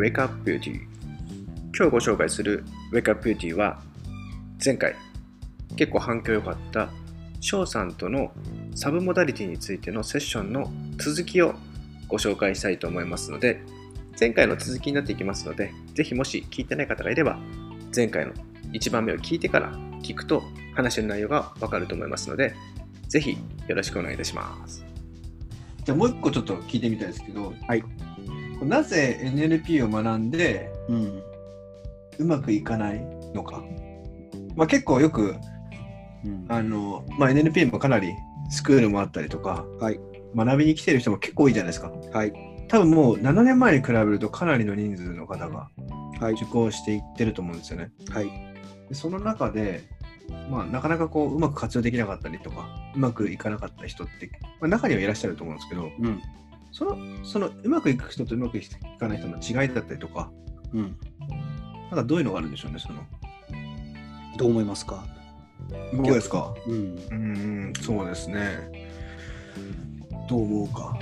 Wake Up Beauty 今日ご紹介する Wake Up Beauty は前回結構反響良かった翔さんとのサブモダリティについてのセッションの続きをご紹介したいと思いますので前回の続きになっていきますのでぜひもし聞いてない方がいれば前回の1番目を聞いてから聞くと話の内容がわかると思いますのでぜひよろしくお願いいたします。じゃあもう一個ちょっと聞いてみたいですけど、はい、なぜ NLP を学んでうんうまくいかないのか、まあ、結構よくうん。あの、まあ、NLP もかなりスクールもあったりとかはい。学びに来てる人も結構多いじゃないですか。はい。多分もう7年前に比べるとかなりの人数の方がはい。受講していってると思うんですよね。はい。でその中で、まあ、なかなかこううまく活用できなかったりとかうまくいかなかった人って、まあ、中にはいらっしゃると思うんですけどうんそのそのうまくいく人とうまくいかない人の違いだったりとかうん。なんかどういうのがあるんでしょうねその。どう思いますか？僕ですか？うん。うーんそうですね。どう思うか。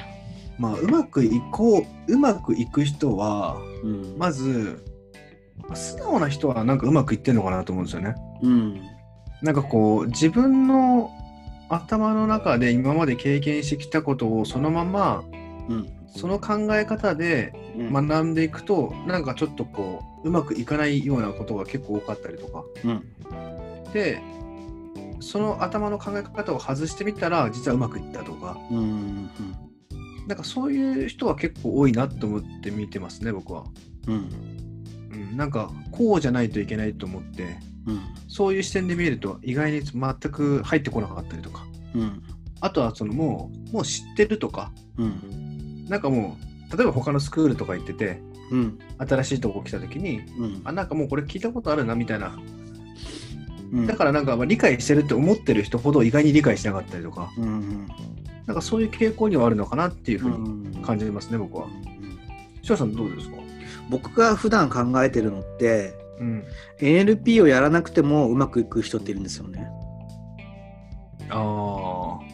まあうまくいこううまくいく人はうん。まず素直な人はなんかうまくいってるのかなと思うんですよね。うん。なんかこう自分の頭の中で今まで経験してきたことをそのままうん。その考え方でうん学んでいくとなんかちょっとこううまくいかないようなことが結構多かったりとか。うん。でその頭の考え方を外してみたら実はうまくいったとか。うんなんかそういう人は結構多いなと思って見てますね僕は、うん。うん、なんかこうじゃないといけないと思ってうん。そういう視点で見ると意外に全く入ってこなかったりとか。うん。あとはそのもうもう知ってるとか。うんなんかもう例えば他のスクールとか行っててうん新しいとこ来た時にうんあなんかもうこれ聞いたことあるなみたいなうんだからなんかまあ理解してるって思ってる人ほど意外に理解しなかったりとかうんなんかそういう傾向にはあるのかなっていうふううにん感じますね、僕は。うん翔さんどうですか？僕が普段考えてるのってうん。NLP をやらなくてもうまくいく人っているんですよね。ああ。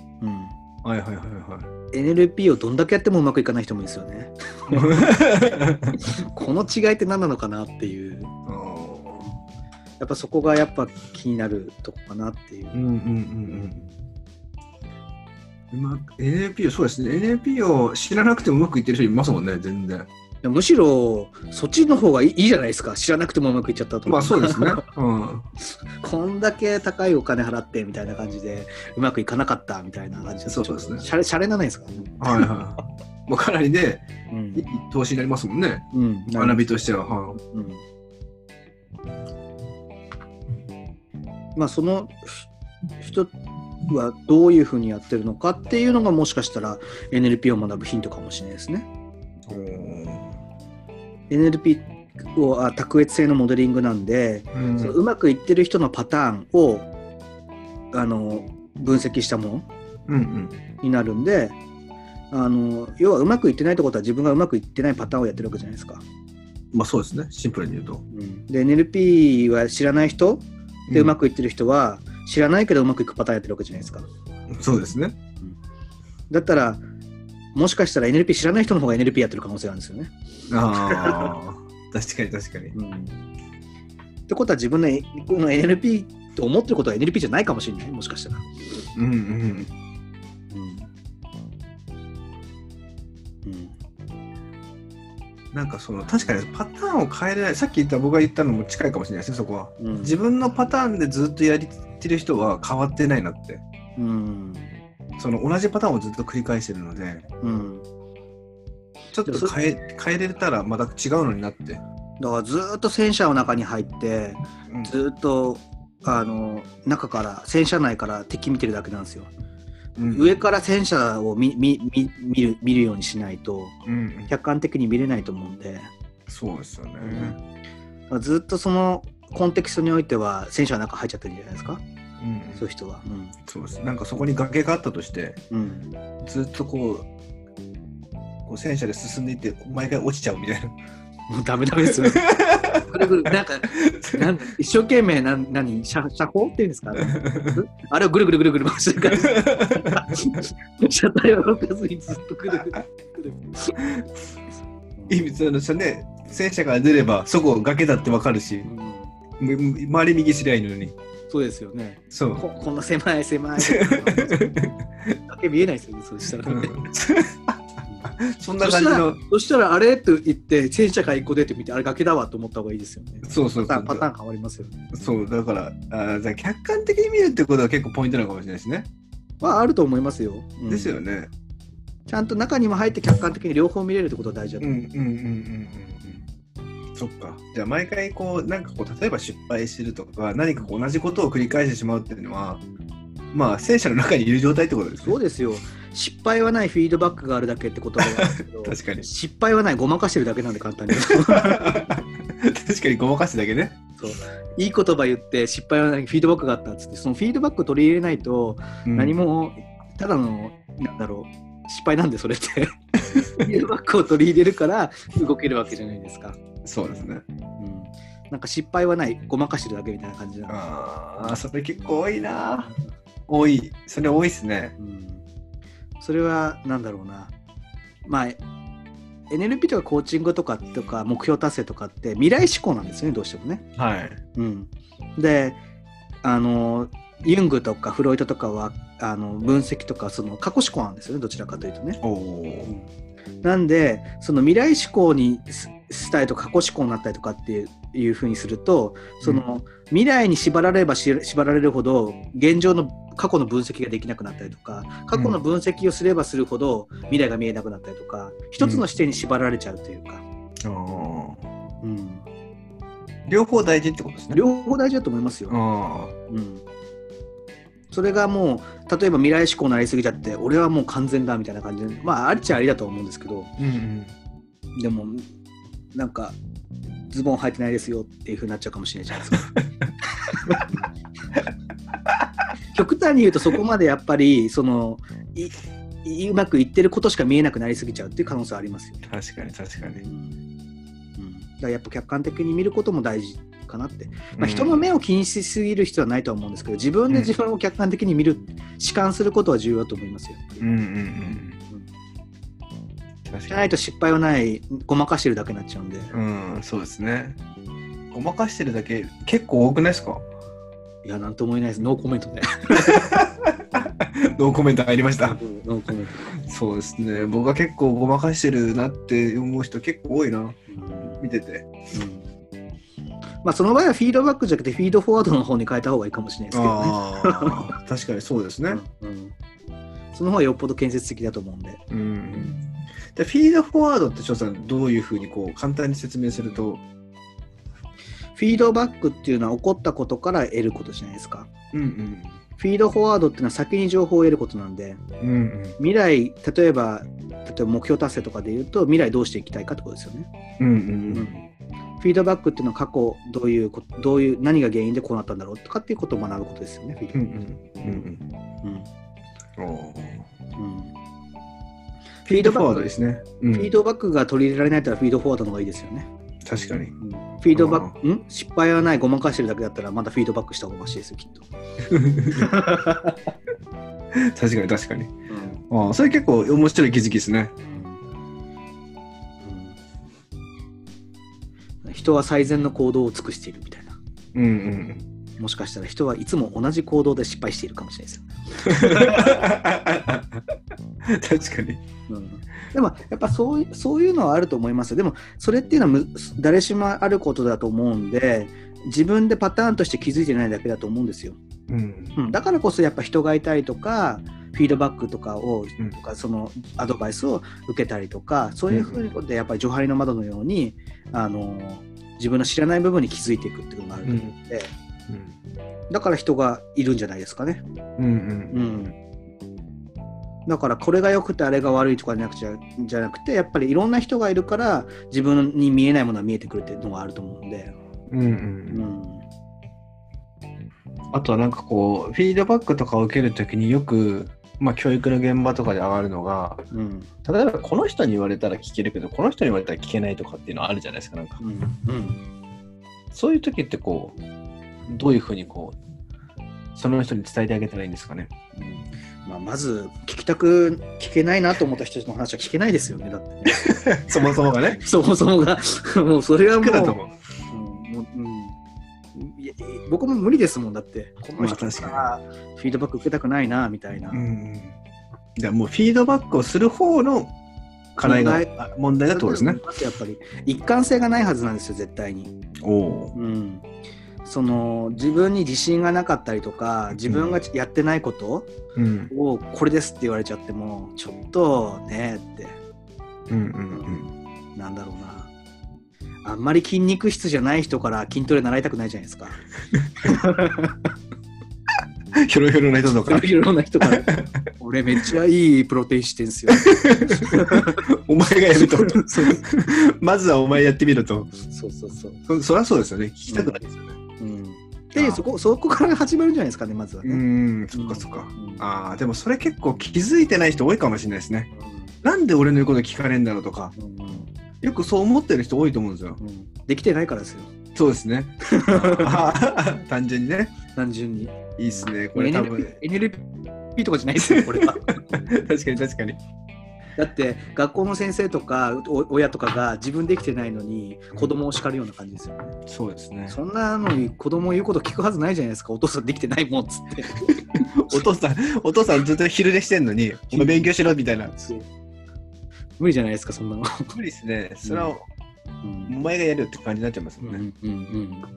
はうん、いはいはいは NLP をどんだけやってもうまくいかない人もいるんですよね。い。この違いって何なのかなっていう。やっぱそこがやっぱ気になるとこかなっていうう。んうんうんうん。うまく NLP をそうですね NLP を知らなくてもうまくいってる人いますもんね全然むしろそっちの方がいいいいじゃないですか。知らなくてもうまくいっちゃったと。まあそうですね。うん。こんだけ高いお金払ってみたいな感じでうまくいかなかったみたいな感じそうですね。シャレシャレなないですか？ね。はいはい。もうかなりねうん。いい投資になりますもんね。うん、学びとしては、はうん。まあそのひ人はどういうふうにやってるのかっていうのがもしかしたら NLP を学ぶヒントかもしれないですね。い NLP をあ卓越性のモデリングなんで、うん。そのうまくいってる人のパターンをあの分析したものうんうん。になるんであの要はうまくいってないってことは自分がうまくいってないパターンをやってるわけじゃないですか。まあそうですね。シンプルに言うと。で NLP は知らない人でうまくいってる人は知らないけどうまくいくパターンやってるわけじゃないですか。そうですね。だったらもしかしたら NLP 知らない人の方が NLP やってる可能性があるんですよね。ああ確かに確かに。うん、ってことは自分のこの NLP と思ってることは NLP じゃないかもしれないもしかしたら。うん。うん。うん。なんかその確かにパターンを変えれない。さっき言った僕が言ったのも近いかもしれないですねそこは。うん。自分のパターンでずっとやりてる人は変わってないなって。うんその同じパターンをずっと繰り返してるのでうん。ちょっと変え変えれたらまた違うのになって、だからずーっと戦車の中に入ってうん。ずーっとあの中から戦車内から敵見てるだけなんですよ。うん。上から戦車を見見見見る見るようにしないとうん。客観的に見れないと思うんで。そうですよね、ずっとそのコンテキストにおいては戦車の中入っちゃってるんじゃないですかうん。そういう人は。そうです。なんかそこに崖があったとしてうん。うんずっとこうこう戦車で進んでいって毎回落ちちゃうみたいな。もうダメダメですよ。なんかなん一生懸命な何車車高っていうんですか？あれをぐるぐるぐるぐる回してるから。車体を動かずにずっとぐるぐる。ぐる意味そのそれね。戦車から出ればそこ崖だってわかるし。うん。む周り右すりゃいいのにそうですよね。そうここんな狭い狭い。崖見えないですよね、そうしたらね。そんな感じのそしたら、あれって言って、戦車から一個出てみて、あれ崖だわと思った方がいいですよね。そうそうそうパターン変わりますよね。そうだからあーじゃあ客観的に見るってことは結構ポイントなのかもしれないですね、まあ、あると思いますよ。うんですよねちゃんと中にも入って客観的に両方見れるってことは大事だと思う。うんうんうんうんそっか。じゃあ毎回こうなんかこう例えば失敗してるとか何かこう同じことを繰り返してしまうっていうのはまあ戦車の中にいる状態ってことですね。そうですよ。失敗はないフィードバックがあるだけってことはあるんですけど 確かに。失敗はないごまかしてるだけなんで簡単に。確かにごまかすだけね。そう。いい言葉言って失敗はないフィードバックがあったっつってそのフィードバックを取り入れないとうん。何もただのなんだろう失敗なんでそれって。フィードバックを取り入れるから動けるわけじゃないですか、そうですね。うん、なんか失敗はない。ごまかしてるだけみたいな感じなのああそれ結構多いな。多い。それ多いっすね。うん。それはなんだろうな。まあ NLP とかコーチングとかとか目標達成とかって未来志向なんですよねどうしてもね。はい。うん、であのユングとかフロイトとかはあの分析とかその過去志向なんですよねどちらかというとね。おおなんでその未来志向にすしたいとか過去志向になったりとかっていうふうにするとその、未来に縛られればし縛られるほど現状の過去の分析ができなくなったりとか過去の分析をすればするほど未来が見えなくなったりとか一つの視点に縛られちゃうというか、うん。両方大事ってことですね。両方大事だと思いますよ。あうん。それがもう例えば未来志向になりすぎちゃって俺はもう完全だみたいな感じでまあありっちゃありだと思うんですけど。ーうんうん。でもなんかズボン履いてないですよっていうふうになっちゃうかもしれないじゃないですか。極端に言うとそこまでやっぱりそのうまくいってることしか見えなくなりすぎちゃうっていう可能性はありますよ。確かに確かうんに、うん、だからやっぱ客観的に見ることも大事かなって、まあ、人の目を気にしすぎる必要はないとは思うんですけど自分で自分を客観的に見る、弛緩することは重要だと思いますよ。うんうんうん確かに。じゃないと失敗はない。ごまかしてるだけになっちゃうんで。うんそうですね。ごまかしてるだけ結構多くないですか？いや、なんとも言えないです。ノーコメントで。ノーコメント入りました。ノーコメント。そうですね。僕は結構ごまかしてるなって思う人結構多いな。うん。見てて。まあ、その場合はフィードバックじゃなくてフィードフォワードの方に変えた方がいいかもしれないですけどね。ああ確かにそうですね。うん。その方がよっぽど建設的だと思うんで。うんでフィードフォワードって翔さんどういうふうにこう簡単に説明するとフィードバックっていうのは起こったことから得ることじゃないですか。うんうん。フィードフォワードっていうのは先に情報を得ることなんで、うんうん。未来、例えば、例えば目標達成とかで言うと、未来どうしていきたいかってことですよね。うんうんうん。フィードバックっていうのは過去どういうこどういう何が原因でこうなったんだろうとかっていうことを学ぶことですよね。フィードうんうんうんうん。うん。うんフィードフォワードですね、うんフィードバックが取り入れられないとフィードフォワードの方がいいですよね。確かにうんフィードバック、ん失敗はない、ごまかしてるだけだったら、まだフィードバックした方がましいですよ、きっと。確かに確かにああそれ結構面白い気づきですねうん人は最善の行動を尽くしているみたいな。うんうんもしかしたら人はいつも同じ行動で失敗しているかもしれないですよ。確かに。うん。でもやっぱそういそういうのはあると思います。よ。でもそれっていうのはむ誰しもあることだと思うんで自分でパターンとして気づいてないだけだと思うんですよ。うん。うん、だからこそやっぱ人がいたりとかフィードバックとかを、うん。とかそのアドバイスを受けたりとかそういうふうにことでやっぱりジョハリの窓のようにあの自分の知らない部分に気づいていくっていうのがあると思うんで、だから人がいるんじゃないですかね。うんうん。うん。だからこれが良くてあれが悪いとかじゃなくちゃじゃなくてやっぱりいろんな人がいるから自分に見えないものが見えてくるっていうのがあると思うんで、うんうんうん。あとはなんかこうフィードバックとかを受けるときによく、まあ、教育の現場とかで上がるのがうん。例えばこの人に言われたら聞けるけどこの人に言われたら聞けないとかっていうのはあるじゃないですかなんか。うん。うん。そういう時ってこうどういうふうにこうその人に伝えてあげたらいいんですかね？まあ、まず聞きたく聞けないなと思った人の話は聞けないですよねだってね そもそもがね。そもそもが もうそれはもう苦だと思う。うんもううんいや僕も無理ですもんだってこの人からフィードバック受けたくないなみたいな、うん。じゃあもうフィードバックをする方の課題が問題だとですね。やっぱり一貫性がないはずなんですよ絶対に。おお。うん、その自分に自信がなかったりとか自分がやってないことうん。をこれですって言われちゃってもちょっとねってうんうんなんだろうなあんまり筋肉質じゃない人から筋トレ習いたくないじゃないですか。うん。ひょろひょろな人とか。な人から 俺めっちゃいいプロテインしてんすよ。お前がやると。まずはお前やってみると。そうそうそう。そそりゃそうですよね。聞きたくないですよね。うん、でそこ そこから始まるんじゃないですかねまずはうね。ん、そっかそっか。うんああ、でもそれ結構気づいてない人多いかもしれないですね。なんで俺の言うこと聞かれんだろうとか、うんうんよくそう思ってる人多いと思うんですよ。うんできてないからですよそうですね。単純にね。単純に。いいっすね。これ多分。NLP, NLP とかじゃないですよこれは。確かに確かに。だって学校の先生とかお親とかが自分できてないのに子供を叱るような感じですよね。そうですね。そんなのに子供言うこと聞くはずないじゃないですかお父さんできてないもんっつって。お父さん、お父さんずっと昼寝してんのに、お前勉強しろみたいな。無理じゃないですかそんなの。無理ですね。それは、うんお前がやるよって感じになっちゃいますもんね。うんうんう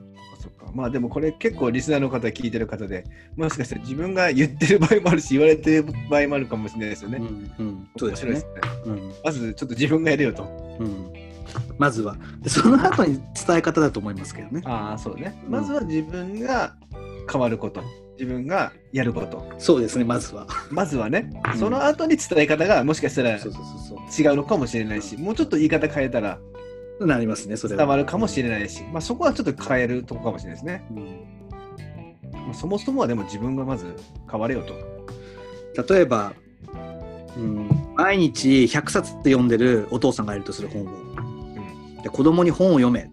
んそっかまあでもこれ結構リスナーの方聞いてる方で、もしかしたら自分が言ってる場合もあるし、言われてる場合もあるかもしれないですよね。うんうんそうですよね。うんまずちょっと自分がやるよと。うんまずはでその後に伝え方だと思いますけどね。ああ、そうね。うんまずは自分が変わること。自分がやること。そうですねまずは。まずはね、うんその後に伝え方がもしかしたら違うのかもしれないし、もうちょっと言い方変えたらう。なりますねそれは。伝わるかもしれないし、まあそこはちょっと変えるとこかもしれないですね。うんまあ、そもそもはでも自分がまず変われよと。例えば、うん、毎日100冊って読んでるお父さんがいるとする本を。で子供に本を読めっ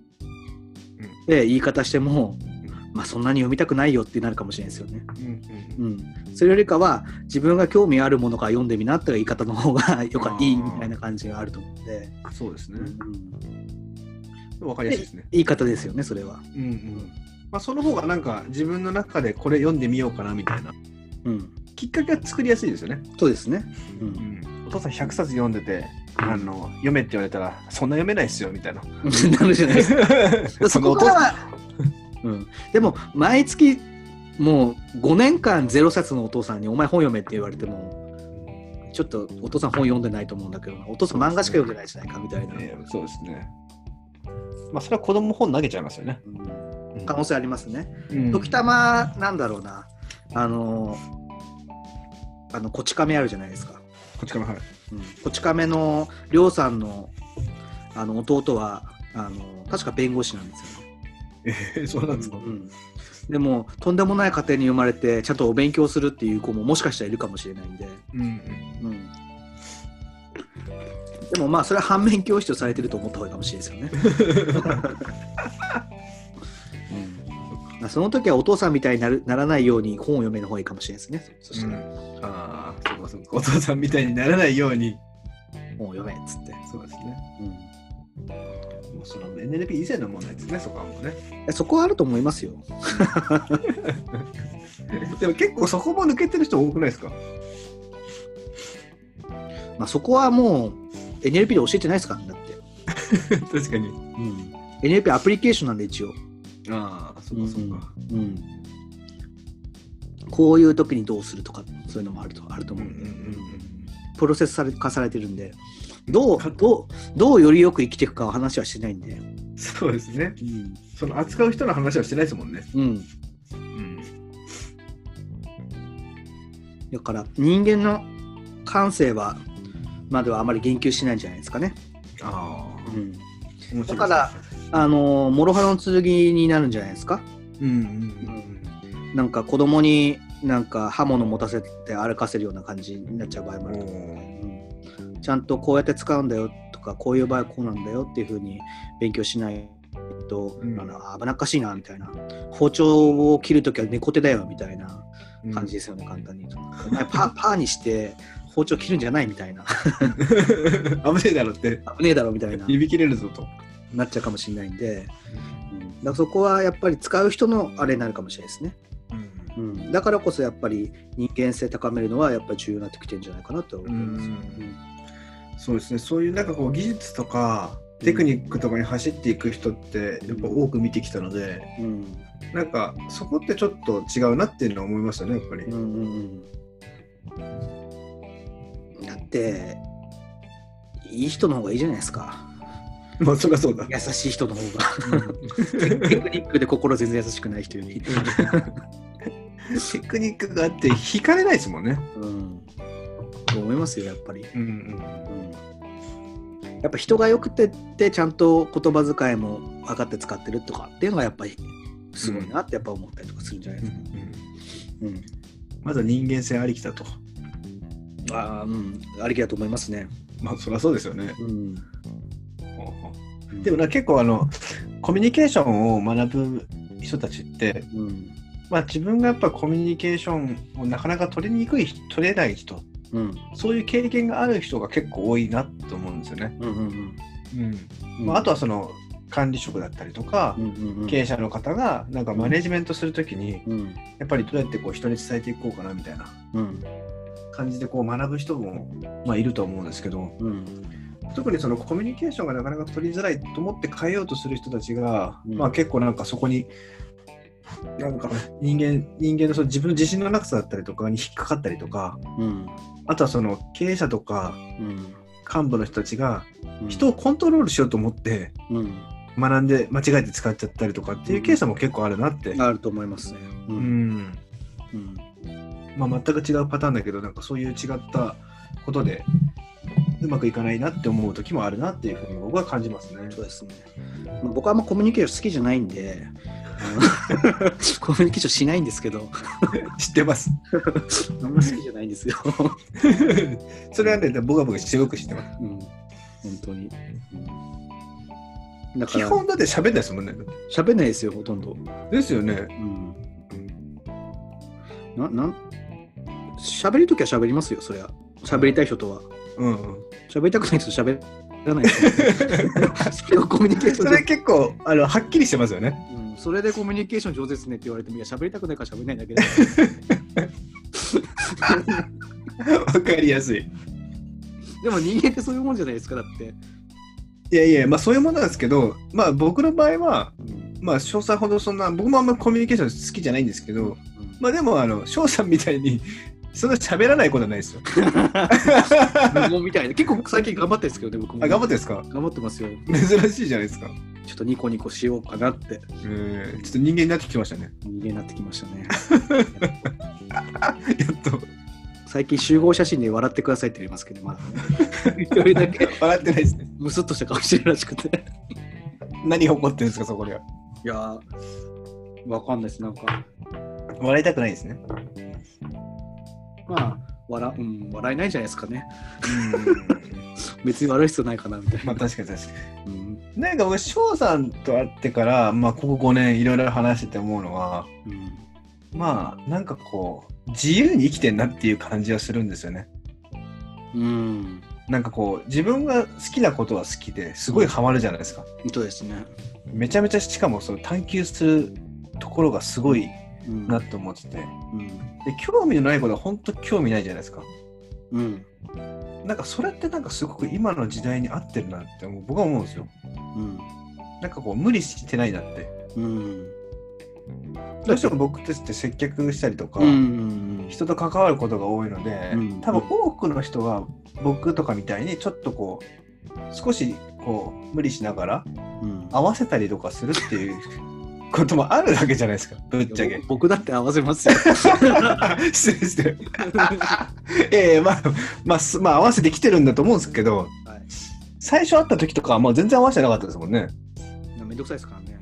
て言い方しても、まあそんなに読みたくないよってなるかもしれないですよね。うんうんうん、それよりかは自分が興味あるものから読んでみなって言い方の方が よかいいみたいな感じがあると思うんで、そうですねう。んわかりやすいですね。言い方ですよねそれは。うんうんまあ、その方がなんか自分の中でこれ読んでみようかなみたいなうん、きっかけが作りやすいですよね。そうですね。ううんん、お父さん100冊読んでてあの読めって言われたらそんな読めないっすよみたいな。なるじゃないですか。そこからは、うん、でも毎月もう5年間ゼロ冊のお父さんに「お前本読め」って言われてもちょっとお父さん本読んでないと思うんだけどなお父さん漫画しか読んでないじゃないかみたいな、えーそうですね。まあそれは子供本投げちゃいますよね。うん可能性ありますね。うん時たまなんだろうなあのあのこち亀あるじゃないですか。こっちからはい。うんこち亀のりょうさんのあの弟はあの確か弁護士なんですよね。えー、そうなんですか？うんでもとんでもない家庭に生まれてちゃんとお勉強するっていう子ももしかしたらいるかもしれないんで、うんうん。うん、でもまあそれは反面教師とされてると思った方がいいかもしれないですよね、うん。まあ、その時はお父さんみたいになるならないように本を読める方がいいかもしれないですね。そしたら。ああ、そうかそうか。お父さんみたいにならないように。本を読めっつって、そうですね。うん。もうその NLP 以前の問題ですね、そこはもうね。えそこはあると思いますよ。でも結構そこも抜けてる人多くないですか？まあそこはもう NLP で教えてないですからねだって、確かに。うん、NLP アプリケーションなんで一応。ああ、そっかそっか。うん、こういう時にどうするとかそういうのもあるとあるとうん思うんで、うんうんプロセスされ化されてるんでどうどうどうよりよく生きていくかは話はしてないんで、そうですね。うんその扱う人の話はしてないですもんね。うん、うん。だから人間の感性はまではあまり言及しないんじゃないですかね。ああ、うん、だから、あの諸刃の剣になるんじゃないですか。うんうんなんか子供になんか刃物持たせて歩かせるような感じになっちゃう場合もあうん。ると、おーうんちゃんとこうやって使うんだよとかこういう場合はこうなんだよっていうふうに勉強しないと、うん。あの危なっかしいなみたいな。包丁を切るときは猫手だよみたいな感じですよね、簡単にパー、パーにして包丁切るんじゃないみたいな。危ねえだろって、危ねえだろみたいな、指切れるぞと。なっちゃうかもしれないんで、うん、だからそこはやっぱり使う人のあれになるかもしれないですね。うん、だからこそやっぱり人間性高めるのはやっぱり重要になってきてるんじゃないかなと思います。うんそうですね、そういうなんかこう技術とかテクニックとかに走っていく人ってやっぱ多く見てきたので、うん。うんなんかそこってちょっと違うなっていうのは思いますよね、やっぱり。うんうんうん。だっていい人の方がいいじゃないですか。まあそりゃそうだ。優しい人の方が。テクニックで心全然優しくない人より、テクニックがあって引かれないですもんね。うん、と思いますよやっぱり、うんうん、やっぱ人がよくてってちゃんと言葉遣いも分かって使ってるとかっていうのがやっぱりすごいなってやっぱ思ったりとかするんじゃないですか、うんまずは人間性ありきだと。あーうん、ありきだと思いますね。まあそりゃそうですよね。うん、でもな結構あのコミュニケーションを学ぶ人たちって、うん、まあ、自分がやっぱコミュニケーションをなかなか取りにくい人取れない人うん、そういう経験がある人が結構多いなと思うんですよね。うん、うん、うん。まあ、あとはその管理職だったりとか、うん、うん、うん、経営者の方がなんかマネジメントするときにうん、やっぱりどうやってこう人に伝えていこうかなみたいなうん、感じでこう学ぶ人も、まあ、いると思うんですけどうん、特にそのコミュニケーションがなかなか取りづらいと思って変えようとする人たちが、うん。まあ、結構なんかそこになんか人間人間のその自分の自信のなさだったりとかに引っかかったりとかうん、あとはその経営者とかうん、幹部の人たちがうん、人をコントロールしようと思ってうん、学んで間違えて使っちゃったりとかっていうケースも結構あるなって。あると思いますね。う、うんんうん、まあ、全く違うパターンだけどなんかそういう違ったことでうまくいかないなって思う時もあるなっていうふうに僕は感じますね。そうですね。まあ僕はあんまコミュニケーション好きじゃないんで、コミュニケーションしないんですけど、知ってます。あんま好きじゃないんですよ。それはね、僕は僕すごく知ってます。うん、本当に。うん、だから、基本だって喋んないですもんね。喋んないですよ、ほとんど。ですよね。うん。な、なん、喋るときは喋りますよ、そりゃ。喋りたい人とは。うん、うん。喋りたくない人と喋らない。それをコミュニケーションそれ結構あのはっきりしてますよね。うん、それでコミュニケーション上手ですねって言われても、いや、喋りたくないから喋れないだけで。わかりやすい。でも人間ってそういうもんじゃないですか、だって。いやいや、まあそういうものなんですけど、まあ僕の場合は、うんまあ詳細ほどそんな、僕もあんまコミュニケーション好きじゃないんですけど、まあでも、あの、翔さんみたいに、そんな喋らないことはないですよ。無言みたいな。結構最近頑張ってるんですけどね、僕も。あ、頑張ってんですか？頑張ってますよ。珍しいじゃないですか。ちょっとニコニコしようかなってえーちょっと人間になってきましたね。人間になってきましたね。やっと。最近集合写真で笑ってくださいって言いますけど、まだね。一人だけ笑ってないですね。ムスッとした顔してるらしくて。何怒ってるんですか、そこでは。いやー、わかんないです。なんか、笑いたくないですね。まあ、笑,、うん、笑えないんじゃないですかね。別に悪い必要ないかなみたいな。まあ確かに確かうんに。なんか僕、翔さんと会ってから、まあここ5年いろいろ話してて思うのは、うんまあなんかこう、自由に生きてんなっていう感じはするんですよね。うん。なんかこう、自分が好きなことは好きですごいハマるじゃないですか。そうですね。めちゃめちゃしかもその探求するところがすごいうん。なと思ってて。で、うん。興味のないことは本当興味ないじゃないですか。うん。なんかそれってなんかすごく今の時代に合ってるなって僕は思うんですよ。うん。なんかこう無理してないなって。うん。どうしても僕たちって接客したりとか、うん。人と関わることが多いので、うん多分多くの人は僕とかみたいにちょっとこう少しこう無理しながらうん合わせたりとかするっていうこともあるわけじゃないですかぶっちゃけ。僕だって合わせますよ。失礼してる。ええまあ、まあ、すまあ合わせてきてるんだと思うんですけどはい最初会った時とかはもう全然合わせてなかったですもんね。めんどくさいですからね。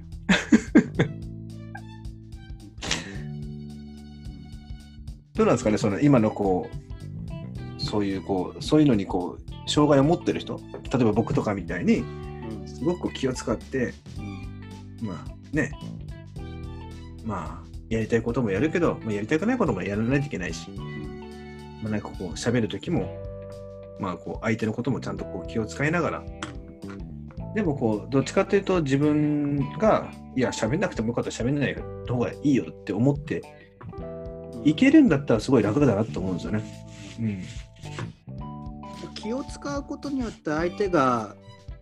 どうなんですかねその今のこうそういうこうそういうのにこう障害を持ってる人例えば僕とかみたいにうんすごく気を使ってまあねまあやりたいこともやるけど、まあ、やりたくないこともやらないといけないし、まあ、なんかこう喋る時も、まあ、こう相手のこともちゃんとこう気を使いながらでもこうどっちかっていうと自分がいや喋んなくてもよかったら喋んない方がいいよって思っていけるんだったらすごい楽だなと思うんですよね。うん気を使うことによって相手が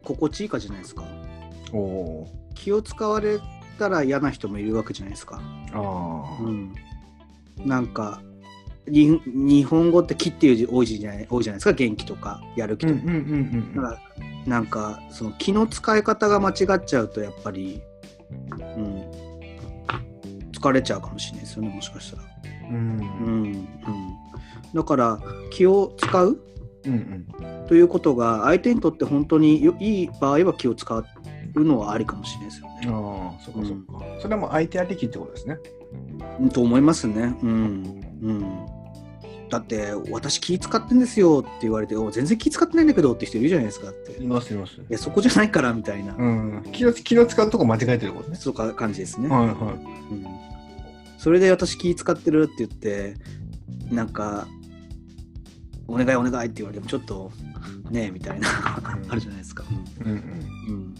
心地いいかじゃないですか。おお気を使われたら嫌な人もいるわけじゃないですか。ーああ、うん、なんかに日本語って「気」っていう字多いじゃない多いじゃないですか元気とかやる気とか。うんうんうんうんだからなんかその気の使い方が間違っちゃうとやっぱり、うん、疲れちゃうかもしれないですよねもしかしたら。うん。うんうん、だから気を使ううんということが相手にとって本当によいい場合は気を使うのはありかもしれないですよね。ああそっかそっか、それはもう相手ありきってことですね。うんと思いますね。うんうん、だって私気使ってんですよって言われて全然気使ってないんだけどって人いるじゃないですかって。いますいます。やそこじゃないからみたいな、うん、気の気の使うとこ間違えてることね。そうか感じですね。はいはいうん、それで私気使ってるって言ってなんかお願いお願いって言われてもちょっとねえみたいなあるじゃないですか。うんうん。うん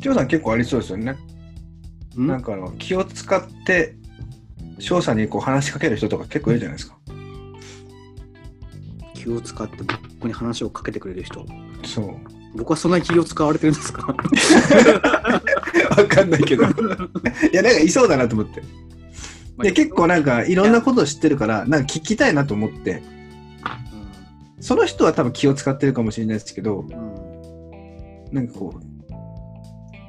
ジョーさん結構ありそうですよね。うん？なんかあの気を使って翔さんにこう話しかける人とか結構いるじゃないですか。気を使って僕に話をかけてくれる人そう。僕はそんなに気を使われてるんですか、わかんないけど。いやなんかいそうだなと思って。で結構なんかいろんなことを知ってるからなんか聞きたいなと思ってその人は多分気を使ってるかもしれないですけどうんうんなんかこう、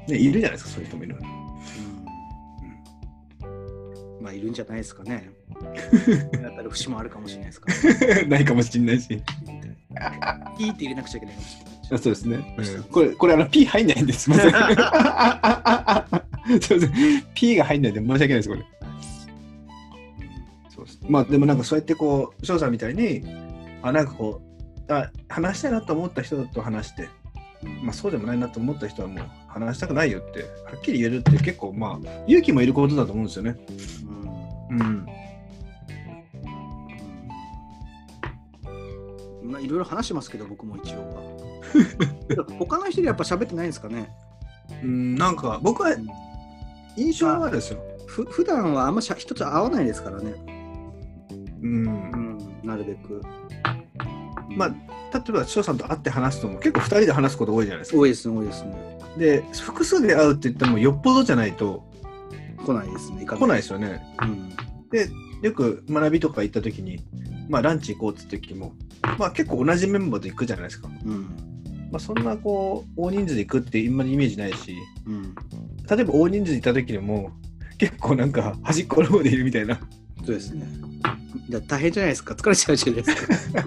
ね、いるじゃないですかそういう人もいる。うんまあいるんじゃないですかね。だったら節もあるかもしれないですから、ないかもしれないし。ピーって入れなくちゃいけないかもしれない。あそうですね。これ、これあの P 入んないんです。すみません。すみません。P が入んないんで申し訳ないです、これ。そうです。まあでもなんかそうやってこう、翔さんみたいに、あ、なんかこう、あ話したいなと思った人と話して、まあそうでもないなと思った人はもう話したくないよって、はっきり言えるって結構まあ勇気もいることだと思うんですよね。うんまあいろいろ話してますけど、僕も一応は。他の人でやっぱ喋ってないんですかね。うん、なんか僕は印象はですよ。ふ普段はあんましゃ人と会わないですからね。うんう。ん、なるべく。まあ例えば翔さんと会って話すとも結構2人で話すこと多いじゃないですか。多いですね、多いですね。で複数で会うって言ってもよっぽどじゃないと来ないですね。来ないですよね。うん。でよく学びとか行った時に、まあ、ランチ行こうって時も、まあ、結構同じメンバーで行くじゃないですか。うん。まあ、そんなこう大人数で行くってあんまりイメージないしうん。例えば大人数で行った時でも結構なんか端っこの方でいるみたいなそうですね。だ大変じゃないですか。疲れちゃうじゃないですか。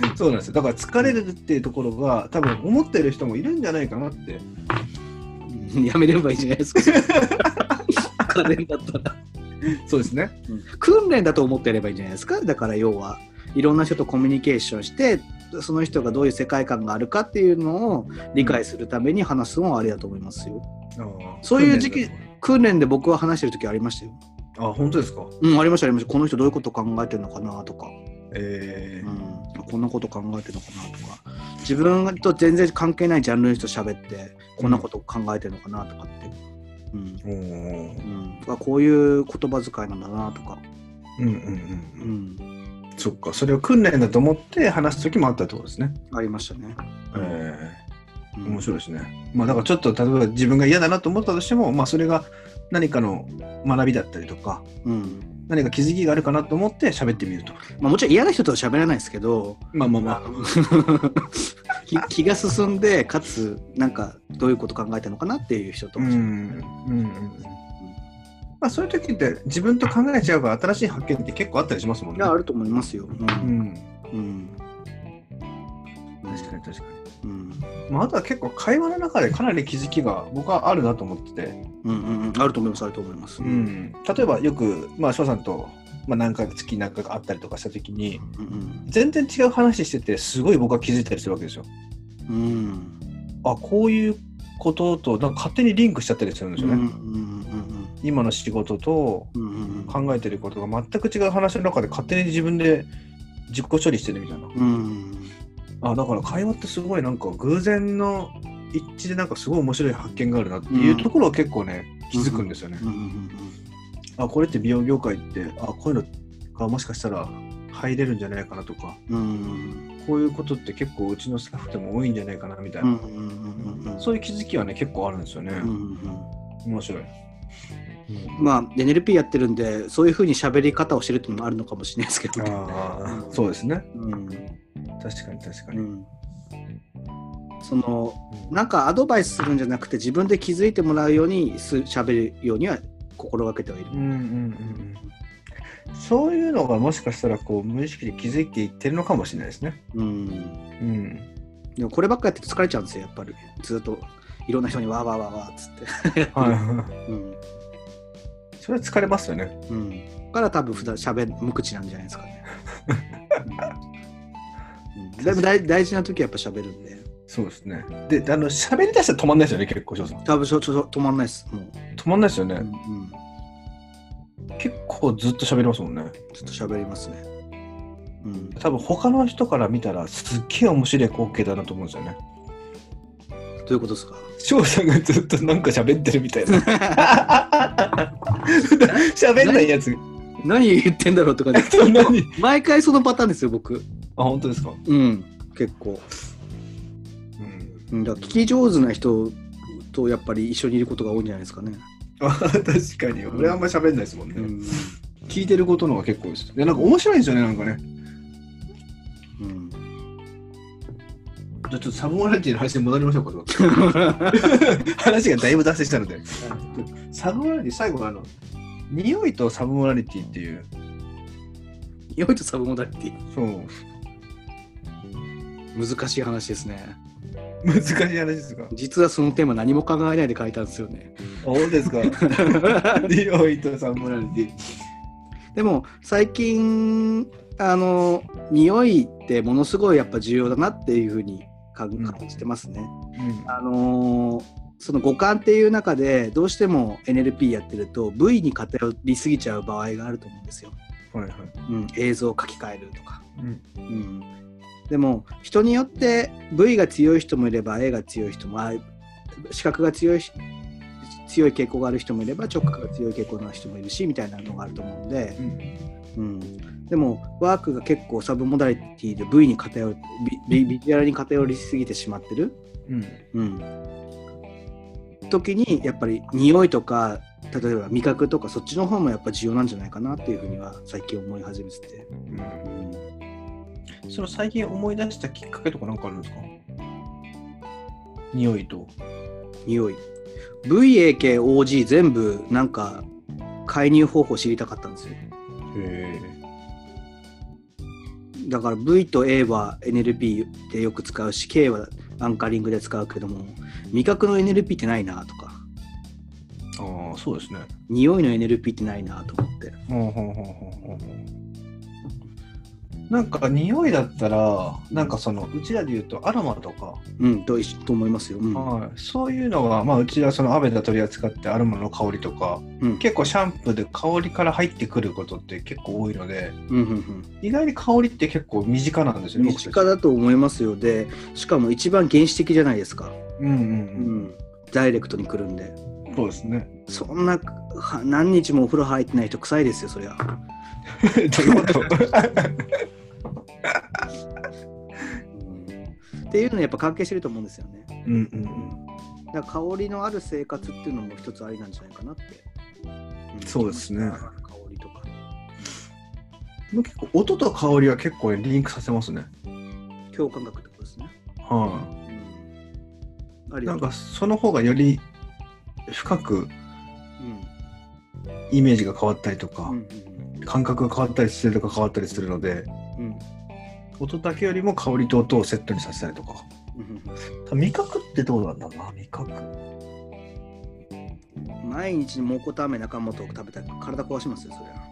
そうなんですよだから疲れるっていうところが多分思ってる人もいるんじゃないかなってうんやめればいいじゃないですか。疲れんだったら。そうですねうん訓練だと思ってやればいいんじゃないですかだから要はいろんな人とコミュニケーションしてその人がどういう世界観があるかっていうのを理解するために話すのはありだと思いますよ。そういう時期訓練で僕は話してる時ありましたよ。あ本当ですか？うん、ありましたありました。この人どういうこと考えてるのかなとか、えうん、こんなこと考えてるのかなとか、自分と全然関係ないジャンルの人と喋って、こんなこと考えてるのかなとかって。うん。うん、とかこういう言葉遣いなんだなとか。うんうんうんううん。ん、そっか。それを訓練だと思って話す時もあったってことですね、ありましたね。えうんー、面白いですね。まあだからちょっと例えば自分が嫌だなと思ったとしてもまあそれが何かの学びだったりとかうん。何か気づきがあるかなと思って喋ってみると。まあ、もちろん嫌な人とは喋らないですけど、まあまあまあ。の気気が進んで、かつ、なんか、どういうこと考えてるのかなっていう人とうんうんうん。まあそういう時って自分と考えちゃうから新しい発見って結構あったりしますもんね。いや、あると思いますよ。う。うんん。うん。確かに確かにうん。まあ、あとは結構会話の中でかなり気づきが僕はあるなと思ってて、うんうんうん。あると思います、あると思います。うん、例えばよく、まあ、翔さんと、まあ、何回か月何回か会ったりとかした時にうん全然違う話しててすごい僕は気づいたりするわけですよ。うん。うん。あこういうこととなんか勝手にリンクしちゃったりするんですよね。うんうんうんうん今の仕事とうんうんうん考えてることが全く違う話の中で勝手に自分で自己処理してるみたいな。うんあだから会話ってすごいなんか偶然の一致でなんかすごい面白い発見があるなっていうところを結構ね、気づくんですよね。うんうんあこれって美容業界ってあこういうのがもしかしたら入れるんじゃないかなとかうんうんこういうことって結構うちのスタッフでも多いんじゃないかなみたいな、うんうんうんうんそういう気づきはね結構あるんですよね。うんうんうん面白い。まあ NLP やってるんでそういうふうに喋り方をしてるっていうのもあるのかもしれないですけど、ああそうですね。うん確かに確かに。うん、そのなんかアドバイスするんじゃなくて自分で気づいてもらうようにす喋るようには心がけてはいる。うんうんうんうんそういうのがもしかしたらこう無意識で気づいていってるのかもしれないですね。うん、うん。でもこればっかやってると疲れちゃうんですよやっぱりずっといろんな人にわーわーわーわーっつって。はい。うんそれは疲れますよね。うん、だから多分普段喋る無口なんじゃないですかね。うん、でも大大事な時はやっぱ喋るんでそうですね。で、あの、喋り出したら止まんないですよね、結構、翔さん。多分ちょちょ止まんないですもう、止まんないですよね。うんうん、結構ずっと喋りますもんね。ちょっと喋りますね。うん、多分他の人から見たらすっげえ面白い光景だなと思うんですよね。どういうことですか？翔さんがずっとなんか喋ってるみたいな。喋んないやつ。何？言ってんだろうとかね。毎回そのパターンですよ僕あ、本当ですか？うん結構うん。うんだ聞き上手な人とやっぱり一緒にいることが多いんじゃないですかね、あ確かに。俺あんま喋んないですもんね。うん聞いてることの方が結構です。で、なんか面白いですよね、なんかね。ゃあちょっとサブモラリティの話に戻りましょうか。話がだいぶ脱線したので。サブモラリティ、最後はあの、匂いとサブモラリティっていう、よいとサブモダリティそう、難しい話ですね難しい話ですが。実はそのテーマ何も考えないで書いたんですよねあ、本当ですか？匂いとサブモラリティ。でも最近あの匂いってものすごいやっぱ重要だなっていうふうに感じてますね。うんあのーその五感っていう中でどうしても NLP やってると V に偏りすぎちゃう場合があると思うんですよ。はいはい。うん、映像を書き換えるとか。うんうん、でも人によって V が強い人もいれば A が強い人もあ視覚が強いし強い傾向がある人もいれば直角が強い傾向の人もいるしみたいなのがあると思うんで、うん、でもワークが結構サブモダリティで V に偏るビビビジュアルに偏りすぎてしまってる、うん。うん、時にやっぱり匂いとか例えば味覚とかそっちの方もやっぱ重要なんじゃないかなっていうふうには最近思い始めてて。うん。その最近思い出したきっかけとかなんかあるんですか？匂いと。匂い。VAKOG 全部なんか介入方法知りたかったんですよ。へだから V と A は NLP でよく使うし K はアンカリングで使うけども味覚の NLP ってないなとか。ああ、そうですね。匂いの NLP ってないなと思って。ほうほうほうほうほうなんか匂いだったら、なんかそのうちらで言うとアロマとか、うんと一緒と思いますよ、うん。はい、そういうのが、まあ、うちはそのアベダ取り扱ってアロマの香りとか、うん。結構シャンプーで香りから入ってくることって結構多いので、うんうん意外に香りって結構身近なんですうん、よね。身近だと思いますよ。でしかも一番原始的じゃないですか、うんうんううん。ん、ダイレクトに来るんで。そうですね。そんなは何日もお風呂入ってない人臭いですよそりゃどういうこと？っていうのやっぱ関係してると思うんですよね。うんうんうん。だから香りのある生活っていうのも一つありなんじゃないかなって。んそうですね香りとか。結構音と香りは結構リンクさせますね。共感覚ってことですね。はうん、あい。りがとうなんかその方がより深くうんイメージが変わったりとか、うん感覚が変わったりするとか変わったりするので、うんうん音だけよりも香りと音をセットにさせたりとか。うん味覚ってどうなんだろうな、味覚。うん毎日蒙古タンメン中本を食べたら体壊しますよ、それは。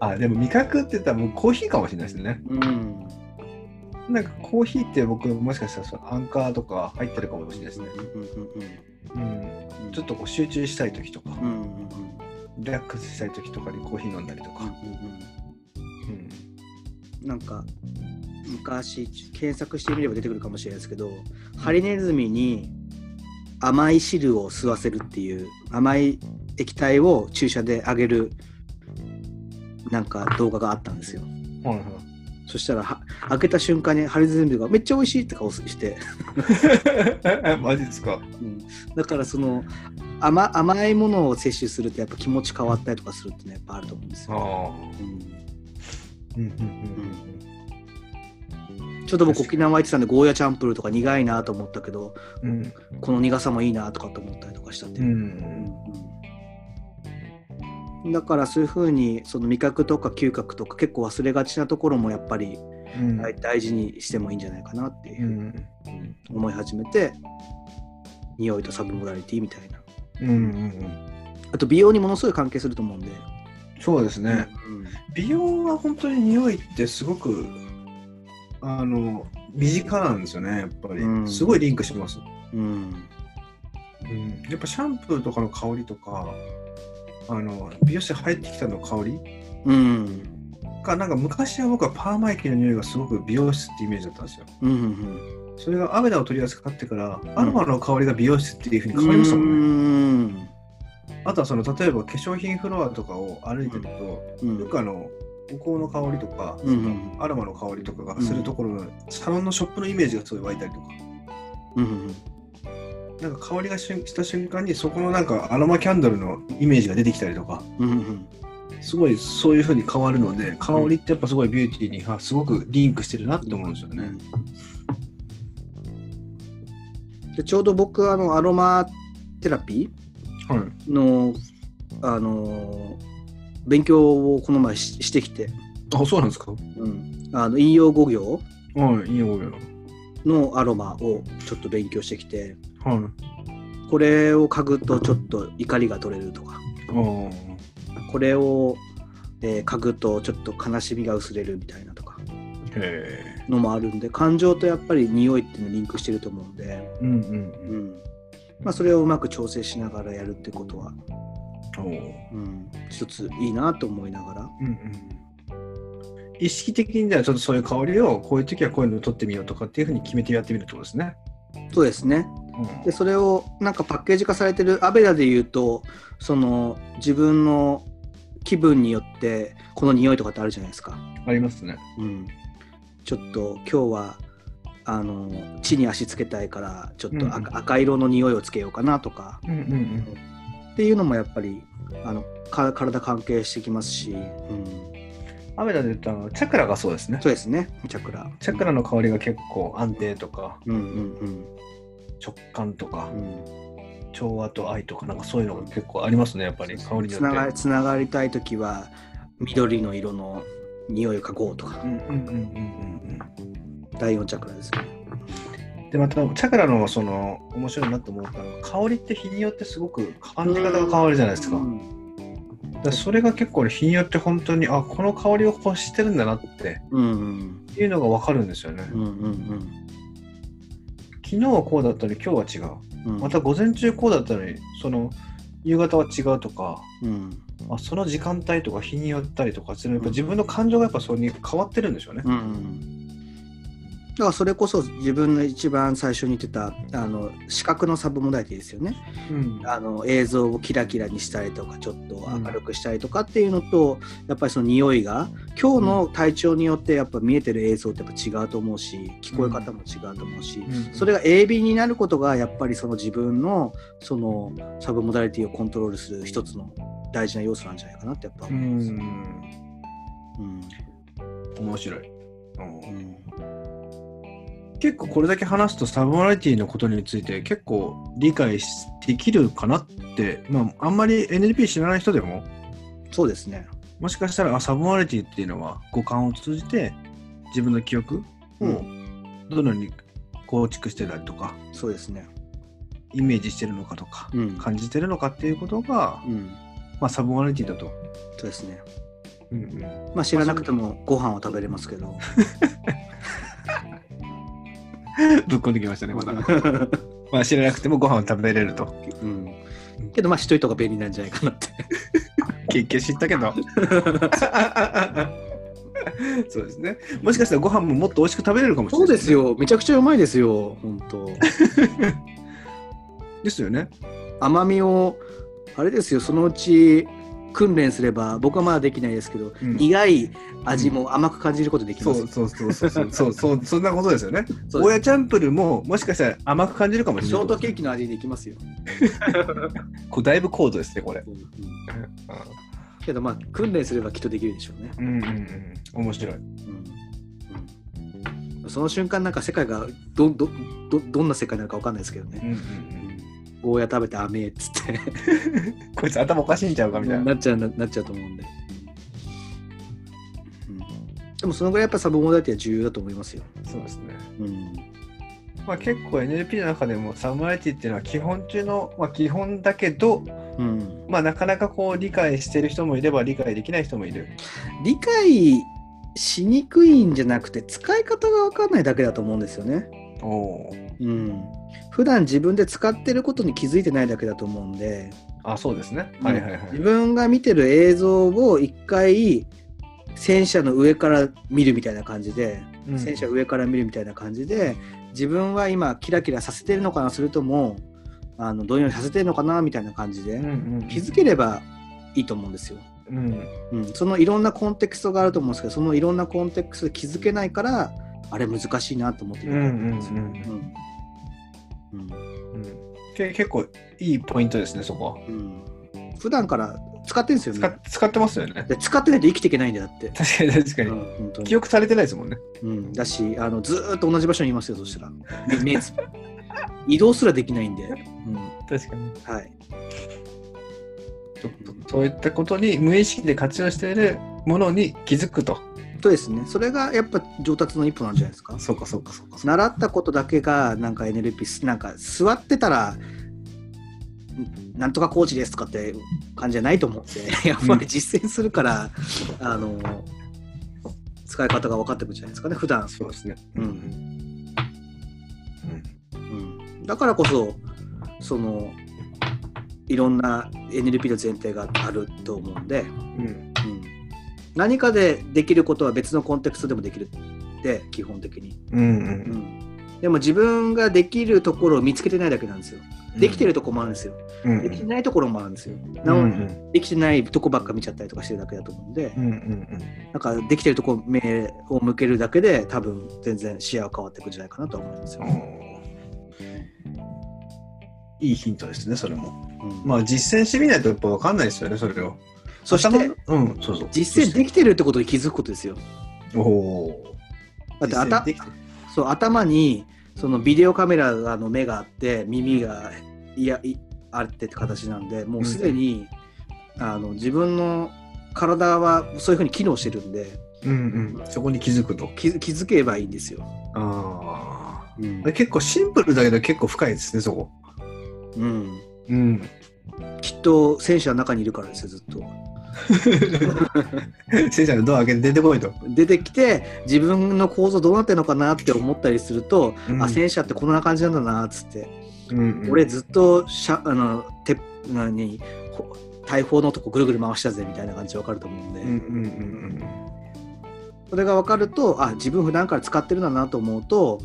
あ、でも味覚って言ったらもうコーヒーかもしれないですね。うん。なんかコーヒーって僕もしかしたらそのアンカーとか入ってるかもしれないですね。うんうんうん、ちょっとこう集中したい時とか、うんリラックスしたい時とかにコーヒー飲んだりとか。うんなんか昔検索してみれば出てくるかもしれないですけどハリネズミに甘い汁を吸わせるっていう甘い液体を注射であげるなんか動画があったんですよ。はいはいそしたらは開けた瞬間にハリネズミがめっちゃ美味しいって顔して、マジですか？うんだからその甘甘いものを摂取するとやっぱ気持ち変わったりとかするってねやっぱあると思うんですよ、ああ。うんうんうんちょっと僕沖縄行ってたんでゴーヤチャンプルーとか苦いなと思ったけどうんうん。この苦さもいいなとかと思ったりとかしたって、うん。うんだからそういうふうにその味覚とか嗅覚とか結構忘れがちなところもやっぱりうん。大大事にしてもいいんじゃないかなっていうう、ん。思い始めて匂いとサブモダリティみたいなうんうんうん。あと美容にものすごい関係すると思うんで、そうですね。うん美容は本当に匂いってすごくあの身近なんですよねやっぱり、うんすごいリンクします、うんうん、やっぱシャンプーとかの香りとかあの美容室入ってきたの香り？うん。がなんか昔は僕はパーマ液の匂いがすごく美容室ってイメージだったんですよ。うんうんそれがアメダを取り扱ってから、アロマの香りが美容室っていうふうに変わりましたもんね、ねあとはその例えば化粧品フロアとかを歩いてると、うん。よくあのお香の香りとか、うんうんアロマの香りとかがするところの、サロンのショップのイメージがすごい湧いたりとか。うんうんなんか香りがしゅした瞬間にそこのなんかアロマキャンドルのイメージが出てきたりとか。うんうんすごいそういう風に変わるので香りってやっぱすごいビューティーにはすごくリンクしてるなって思うんですよね。でちょうど僕あのアロマテラピはい。ーのあの勉強をこの前ししてきて、あ、そうなんですか？うん、あの引用語行はい、いいよ、いいよ。のアロマをちょっと勉強してきてはい。これを嗅ぐとちょっと怒りが取れるとか。これを、えー嗅ぐとちょっと悲しみが薄れるみたいなとか。のもあるんで感情とやっぱり匂いっていうのリンクしてると思うんで、うんうんうんまあ、それをうまく調整しながらやるってことは、うん。一ついいなと思いながら、うんうん。意識的にじゃあちょっとそういう香りをこういう時はこういうのを取ってみようとかっていうふうに決めてやってみるってことですね。そうですねうんでそれをなんかパッケージ化されてるアベダで言うとその自分の気分によってこの匂いとかってあるじゃないですか、ありますね。うん、ちょっと今日はあの地に足つけたいからちょっと赤,、うん赤色の匂いをつけようかなとか。うんうんっていうのもやっぱりあのか体関係してきますし、うん、アメダで言ったあのチャクラがそうですね。そうですねチャクラ。チャクラの香りが結構安定とか。うんうん直感とかうん。うん調和と愛とかなんかそういうのが結構ありますねやっぱり。香りによつながって。つながりたい時は緑の色の匂いを嗅ごうとか。うんうんうんうんうん。第4チャクラですでまたチャクラのその面白いなと思ったのが香りって日によってすごく感じ方が変わるじゃないですか。うん。だからそれが結構ね日によって本当にあこの香りを欲してるんだなってうんうん。いうのが分かるんですよね。うんうん昨日はこうだったのに今日は違う。うんまた午前中こうだったのにその夕方は違うとかうんあその時間帯とか日によったりとかするやっぱ自分の感情がやっぱそれに変わってるんでしょうね。うんだからそれこそ自分の一番最初に言ってたあの視覚のサブモダリティですよね。うん。あの映像をキラキラにしたりとかちょっと明るくしたりとかっていうのと、やっぱりその匂いが今日の体調によってやっぱ見えてる映像ってやっぱ違うと思うし聞こえ方も違うと思うし、それが鋭敏になることがやっぱりその自分のそのサブモダリティをコントロールする一つの大事な要素なんじゃないかなってやっぱう思います。ん。うん。面白い、うん結構これだけ話すとサブモラリティのことについて結構理解できるかなって、まあ、あんまり NLP 知らない人でもそうですね。もしかしたらあサブモラリティっていうのは五感を通じて自分の記憶をどのように構築してたりとか、そうですね。イメージしてるのかとか、うん。感じてるのかっていうことが、うん、まあ、サブモラリティだと。そうですね。うんうんまあ知らなくてもご飯は食べれますけど。ぶっこんできましたね、まだ。まあ知らなくてもご飯を食べれると。うん。けどまあしといた方が便利なんじゃないかなって。結局知ったけど。そうですね。もしかしたらご飯ももっと美味しく食べれるかもしれそない、うですよ。めちゃくちゃうまいですよ。本当。ですよね。甘みを、あれですよ、そのうち訓練すれば、僕はまだできないですけど、うん苦い味も甘く感じることできます。そうそうそうそうそう そうそうそんなことですよね。そうゴーヤチャンプルももしかしたら甘く感じるかもしれない。ショートケーキの味できますよ。これだいぶ高度ですねこれ。うんけどまあ、訓練すればきっとできるでしょうね。うんうんうん。面白い。うんうんその瞬間なんか世界がどどどどんな世界なのかわかんないですけどね。うんうんうん。ゴーヤ食べて甘えっつって こいつ頭おかしいんちゃうかみたいな。なっちゃうななっちゃうと思うんで。うんでもそのぐらいやっぱサブモダリティは重要だと思いますよ。そうですね。うんまあ結構 NLP の中でもサムライティっていうのは基本中の、まあ、基本だけど、うん、まあなかなかこう理解してる人もいれば理解できない人もいる。理解しにくいんじゃなくて使い方が分かんないだけだと思うんですよね。おお。うん、普段自分で使ってることに気づいてないだけだと思うんで、あ、そうですね。はいはいはい。自分が見てる映像を一回戦車の上から見るみたいな感じで、うん戦車上から見るみたいな感じで自分は今キラキラさせてるのかなそれともあのどんよりさせてるのかなみたいな感じで、うんうん気づければいいと思うんですよ。うん。うん、そのいろんなコンテクストがあると思うんですけどそのいろんなコンテクストで気づけないからあれ難しいなと思ってるうんうんうんうん。うん。うんけ結構いいポイントですね、そこは。うん。普段から使ってるんですよ使ねっ使ってますよね。で使ってないと生きていけないんだよだって、確かに。確かに。うん、に。記憶されてないですもんね。うん、だしあのずーっと同じ場所にいますよそしたら。移動すらできないんで、うん、確かに。はい。そういったことに無意識で活用しているものに気づくと。とですね。それがやっぱ上達の一歩なんじゃないですか？そうかそうかそうか。習ったことだけがなんか NLP なんか座ってたらんなんとかコーチですとかって感じじゃないと思ってやっぱり実践するから、あの使い方が分かってくるんじゃないですかね普段。そうですね。うん。うん、だからこそそのいろんな NLP の前提があると思うんで、うん。うん、何かでできることは別のコンテクストでもできるって基本的に、うんう。うん。ん、でも自分ができるところを見つけてないだけなんですよ。できてるところもあるんですよ、うんできてないところもあるんですよ。なお、うん。うんできてないとこばっか見ちゃったりとかしてるだけだと思うんで、うんうんなんかできてるとこ目を向けるだけで多分全然視野は変わっていくんじゃないかなとは思いますよ、うん。いいヒントですね、それも。うん。まあ実践してみないとやっぱ分かんないですよね、それを。そして頭うん、そうそう。実践できてるってことに気づくことですよおおー。だってあたそう頭にそのビデオカメラの目があって耳がいやいあってって形なんでもうすでに、あの自分の体はそういうふうに機能してるんでうんうん。そこに気づくと。気づ気づけばいいんですよ。あうんあ。結構シンプルだけど結構深いですね、そこ。うん、うん。きっと戦車の中にいるからですよずっと。先生のドア開けて出てこいと。出てきて自分の構造どうなってるのかなって思ったりすると、うん。あ戦車ってこんな感じなんだなっつって、うん俺ずっとしゃあのて何ほ大砲のとこぐるぐる回したぜみたいな感じで分かると思うんで、うんうんうんそれが分かるとあ自分普段から使ってるんだなと思うと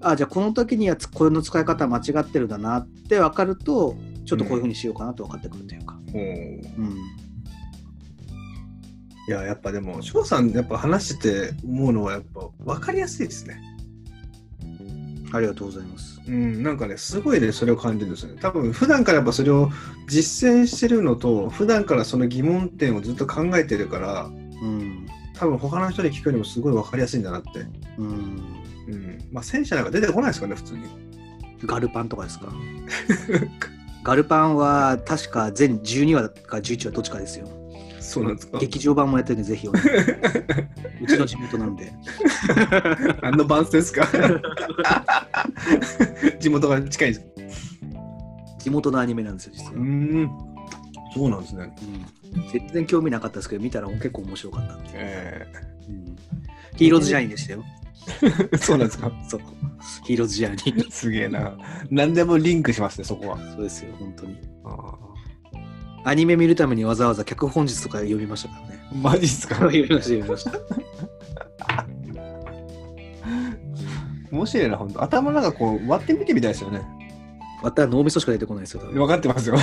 あじゃあこの時にはつこれの使い方間違ってるんだなって分かるとちょっとこういうふうにしようかなと分かってくるというか。うん。うんいや、やっぱでも、翔さん、やっぱ話してて思うのは、やっぱ分かりやすいですね。ありがとうございます。うん、なんかね、すごいね、それを感じるんですよね。多分、普段からやっぱそれを実践してるのと、普段からその疑問点をずっと考えてるから、うん多分他の人に聞くよりもすごい分かりやすいんだなって。うん、うん。まあ、戦車なんか出てこないですかね、普通に。ガルパンとかですか？ガルパンは確か全12話か11話どっちかですよ。そうなんですか？劇場版もやってるんでぜひお願い うちの地元なんで。あの番ですか？地元が近いです。地元のアニメなんですよ、実は。ん。そうなんですね。うん、全然興味なかったですけど、見たら結構面白かったんで。えうんヒーローズジャインでしたよ。そうなんですか？そう。ヒーローズジャーニー。すげえな。何でもリンクしますね、そこは。そうですよ、本当に。あアニメ見るためにわざわざ脚本術とか読みましたからね。ーマジっすか？読みました、読みました。面白いな、本当頭の中こう割ってみてみたいですよね。また脳みそしか出てこないですよ、多分分かってますよ。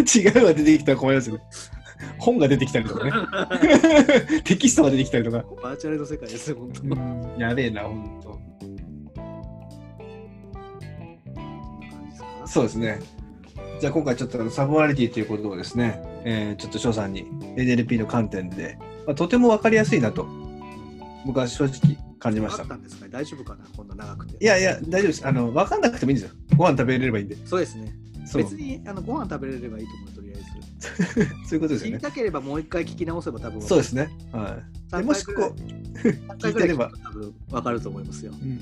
違うが出てきたら困りますよね。本が出てきたりとかね。テキストが出てきたりとか。バーチャルの世界ですよ、本当。やべえな、本当。そうですね。じゃあ今回ちょっとサブワリティということをですね、えーちょっと翔さんに NLP の観点で、まあ、とても分かりやすいなと、僕は正直感じましたあっ。たんですか？ね大丈夫かな？こんな長くて。いやいや、大丈夫です。あの、分かんなくてもいいんですよ。ご飯食べれればいいんで。そうですね。別にあのご飯食べれればいいと思う、とりあえず。そういうことですよね。知りたければもう一回聞き直せば多分そうですね。はい。でもしこう、3回ぐらい聞聞いてれば多分分かると思いますよ。うんうん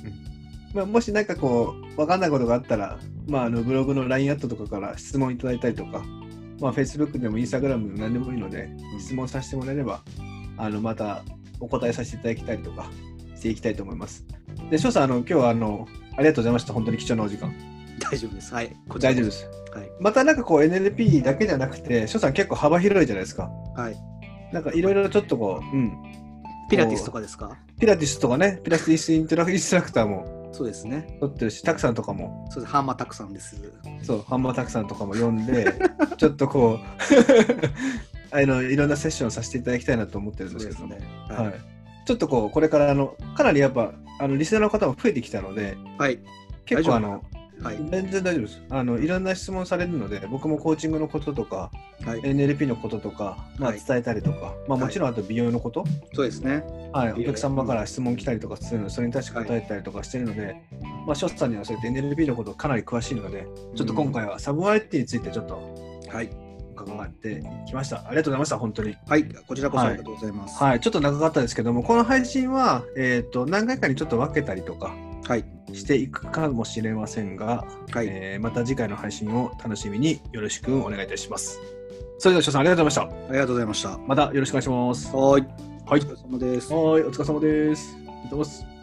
まあ、もしなんかこう、分かんないことがあったら、まあ、あのブログの LINE アットとかから質問いただいたりとか、まあ、Facebook でも Instagram でも何でもいいので、質問させてもらえれば、あのまたお答えさせていただきたりとかしていきたいと思います。で、翔さん、あの今日はあのありがとうございました。本当に貴重なお時間。大丈夫です。はい。こ大丈夫です。はい。またなんかこう NLP だけじゃなくて、翔さん結構幅広いじゃないですか。はい。なんかいろいろちょっとこう、うん、ピラティスとかですか？ピラティスとかね、ピラティスイントラインストラクターもそうですね。取ってるし、たくさんとかもそうです。ハンマーたくさんです。そう、ハンマーたくさんとかも読んで、ちょっとこう あの、いろんなセッションさせていただきたいなと思ってるんですけど、ね。はい。ちょっとこう、これからあの、かなりやっぱ、あの、リスナーの方も増えてきたので、はい。結構あの、はい。全然大丈夫です。あの、いろんな質問されるので、僕もコーチングのこととか、はい。NLP のこととか、まあ、はい伝えたりとか、まあ、もちろんあと美容のこと、そうですね。はい、お客様から質問来たりとかするので、それに対して答えたりとかしてるので、まあ、ショさんにはそうやって NLP のことかなり詳しいので、ちょっと今回はサブワイティについてちょっとはい。伺ってきました。ありがとうございました、本当に。はい。こちらこそはいありがとうございます。はい、ちょっと長かったですけども、この配信は、えっ、と、何回かにちょっと分けたりとかはい。していくかもしれませんが、はい。えーまた次回の配信を楽しみによろしくお願いいたします。それでは、翔さんありがとうございましありがとうございました。た。またよろしくお願いします。はい。はいお疲れ様です。はい、お疲れ様です。ありがとうございます。